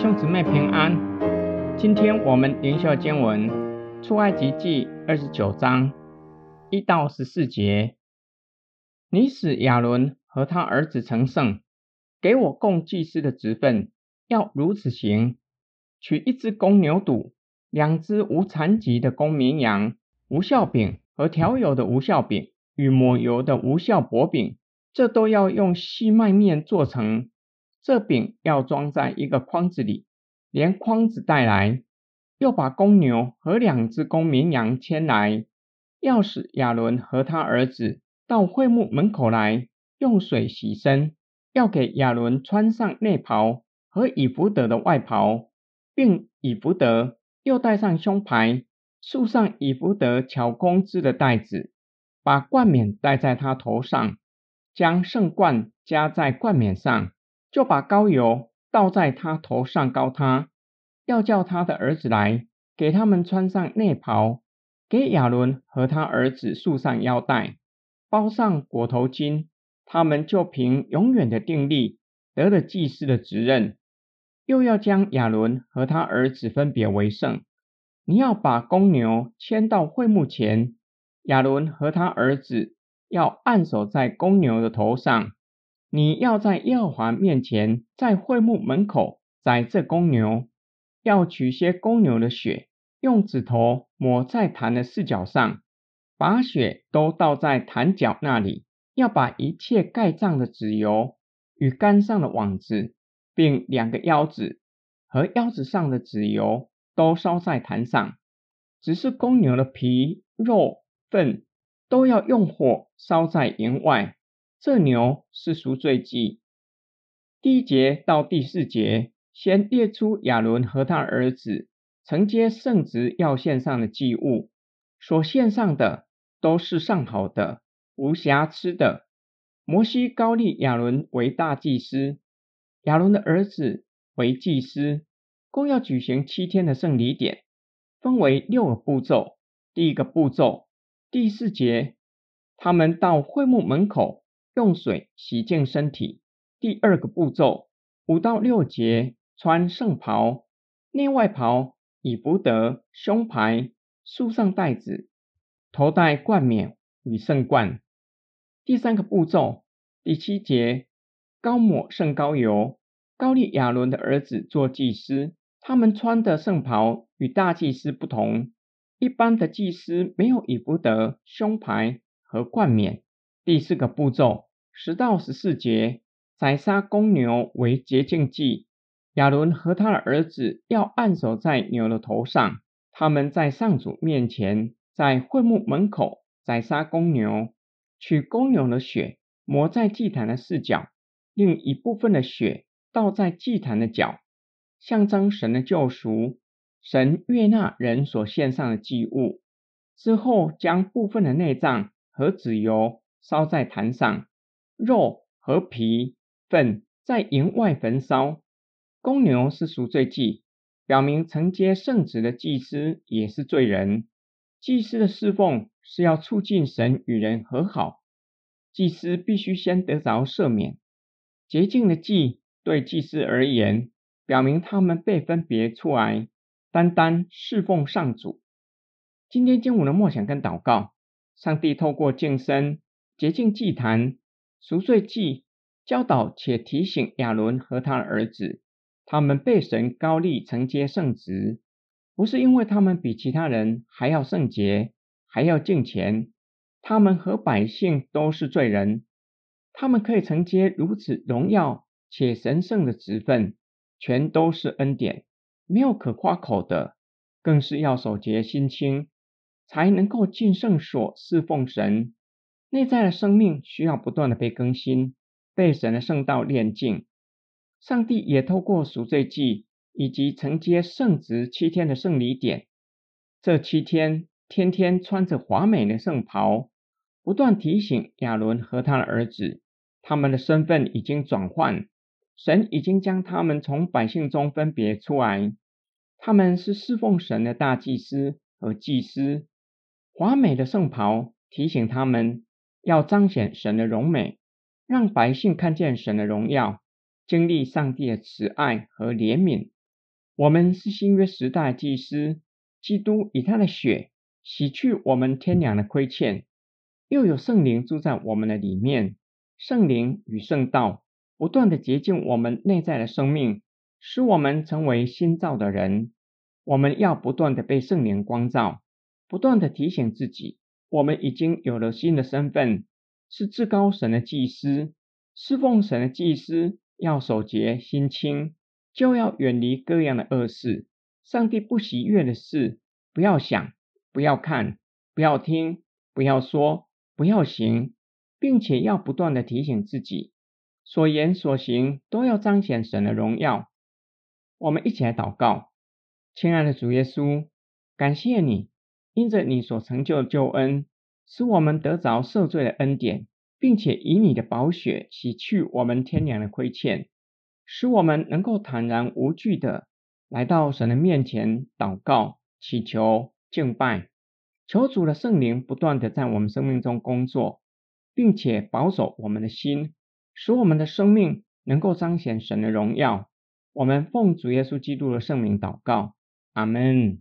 兄姊妹平安。今天我们灵修经文出埃及记二十九章一到十四节。你使亚伦和他儿子成圣，给我供祭司的职分，要如此行：取一只公牛犊，两只无残疾的公绵羊，无酵饼和调油的无酵饼与抹油的无酵薄饼，这都要用细麦面做成。这饼要装在一个筐子里，连筐子带来，又把公牛和两只公绵羊牵来，要使亚伦和他儿子到会幕门口来，用水洗身，要给亚伦穿上内袍和以弗得的外袍，并以弗得，又戴上胸牌，束上以弗得巧工织的带子，把冠冕戴在他头上，将圣冠加在冠冕上。就把膏油倒在他头上膏他，要叫他的儿子来，给他们穿上内袍，给亚伦和他儿子束上腰带，包上裹头巾，他们就凭永远的定力得了祭司的职任。又要将亚伦和他儿子分别为圣。你要把公牛牵到会幕前，亚伦和他儿子要按手在公牛的头上。你要在耶和华面前，在会幕门口宰这公牛，要取些公牛的血，用指头抹在坛的四角上，把血都倒在坛角那里。要把一切盖脏的脂油与肝上的网子，并两个腰子和腰子上的脂油都烧在坛上。只是公牛的皮、肉、粪都要用火烧在营外。这牛是赎罪祭。第一节到第四节，先列出亚伦和他儿子承接圣职要献上的祭物，所献上的都是上好的，无瑕疵的。摩西高立亚伦为大祭司，亚伦的儿子为祭司，共要举行七天的圣礼典，分为六个步骤。第一个步骤，第四节，他们到会幕门口。用水洗净身体。第二个步骤，五到六节，穿圣袍、内外袍、以弗得、胸牌、束上带子、头戴冠冕与圣冠。第三个步骤，第七节，高抹圣膏油，高利亚伦的儿子做祭司。他们穿的圣袍与大祭司不同，一般的祭司没有以弗得、胸牌和冠冕。第四个步骤，十到十四节，宰杀公牛为洁净祭。亚伦和他的儿子要按手在牛的头上。他们在上主面前，在会幕门口宰杀公牛，取公牛的血抹在祭坛的四角，另一部分的血倒在祭坛的角，象征神的救赎。神悦纳人所献上的祭物。之后，将部分的内脏和脂油。烧在坛上，肉和皮、粪在营外焚烧。公牛是赎罪祭，表明承接圣职的祭司也是罪人。祭司的侍奉是要促进神与人和好，祭司必须先得着赦免。洁净的祭对祭司而言，表明他们被分别出来，单单侍奉上主。今天经文的默想跟祷告，上帝透过净身。洁净祭坛、赎罪祭，教导且提醒亚伦和他的儿子，他们被神高立承接圣职，不是因为他们比其他人还要圣洁，还要敬虔，他们和百姓都是罪人，他们可以承接如此荣耀且神圣的职分，全都是恩典，没有可夸口的，更是要守节心清，才能够进圣所侍奉神。内在的生命需要不断的被更新，被神的圣道炼净。上帝也透过赎罪祭以及承接圣职七天的圣礼典，这七天天天穿着华美的圣袍，不断提醒亚伦和他的儿子，他们的身份已经转换，神已经将他们从百姓中分别出来，他们是侍奉神的大祭司和祭司。华美的圣袍提醒他们。要彰显神的荣美，让百姓看见神的荣耀，经历上帝的慈爱和怜悯，我们是新约时代祭司，基督以他的血洗去我们天良的亏欠，又有圣灵住在我们的里面，圣灵与圣道不断的洁净我们内在的生命，使我们成为新造的人。我们要不断的被圣灵光照，不断的提醒自己，我们已经有了新的身份，是至高神的祭司，侍奉神的祭司要守洁心清。就要远离各样的恶事，上帝不喜悦的事，不要想，不要看，不要听，不要说，不要行，并且要不断的提醒自己，所言所行都要彰显神的荣耀。我们一起来祷告，亲爱的主耶稣，感谢你，因着你所成就的救恩，使我们得着赦罪的恩典，并且以你的宝血洗去我们天良的亏欠。使我们能够坦然无惧的来到神的面前祷告、祈求、敬拜，求主的圣灵不断的在我们生命中工作，并且保守我们的心，使我们的生命能够彰显神的荣耀。我们奉主耶稣基督的圣名祷告，阿门。